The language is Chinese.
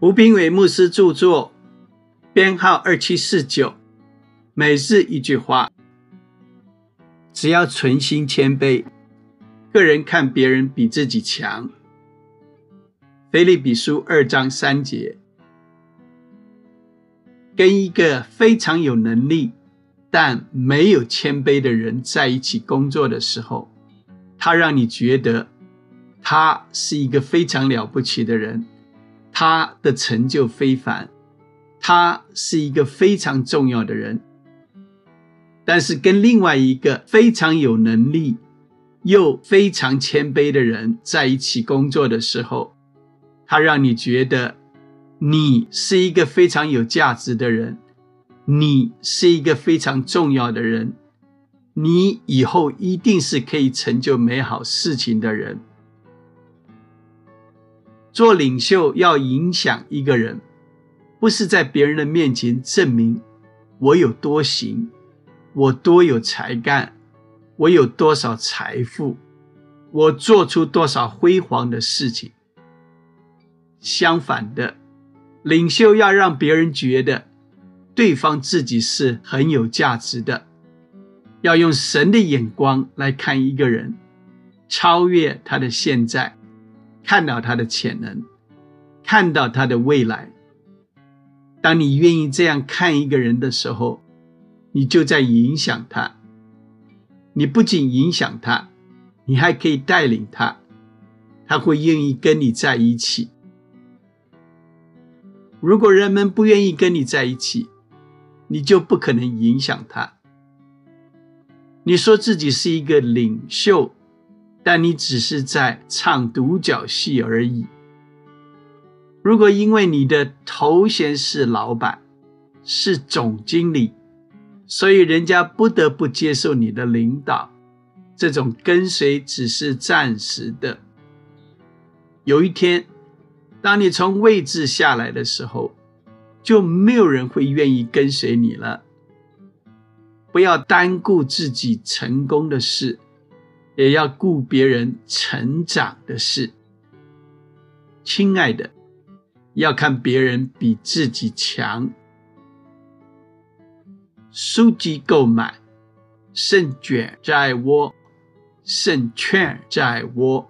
吴斌伟牧师著作，编号二七四九。每日一句话，只要存心谦卑，个人看别人比自己强。腓立比书二章三节，跟一个非常有能力但没有谦卑的人在一起工作的时候，他让你觉得他是一个非常了不起的人，他的成就非凡，他是一个非常重要的人。但是跟另外一个非常有能力又非常谦卑的人在一起工作的时候，他让你觉得你是一个非常有价值的人，你是一个非常重要的人，你以后一定是可以成就美好事情的人。做领袖要影响一个人，不是在别人的面前证明我有多行，我多有才干，我有多少财富，我做出多少辉煌的事情。相反的，领袖要让别人觉得对方自己是很有价值的，要用神的眼光来看一个人，超越他的现在，看到他的潜能，看到他的未来。当你愿意这样看一个人的时候，你就在影响他。你不仅影响他，你还可以带领他，他会愿意跟你在一起。如果人们不愿意跟你在一起，你就不可能影响他。你说自己是一个领袖，但你只是在唱独角戏而已。如果因为你的头衔是老板，是总经理，所以人家不得不接受你的领导，这种跟随只是暂时的。有一天。当你从位置下来的时候，就没有人会愿意跟随你了。不要单顾自己成功的事，也要顾别人成长的事。亲爱的，要看别人比自己强。书籍购买，胜券在握，胜券在握。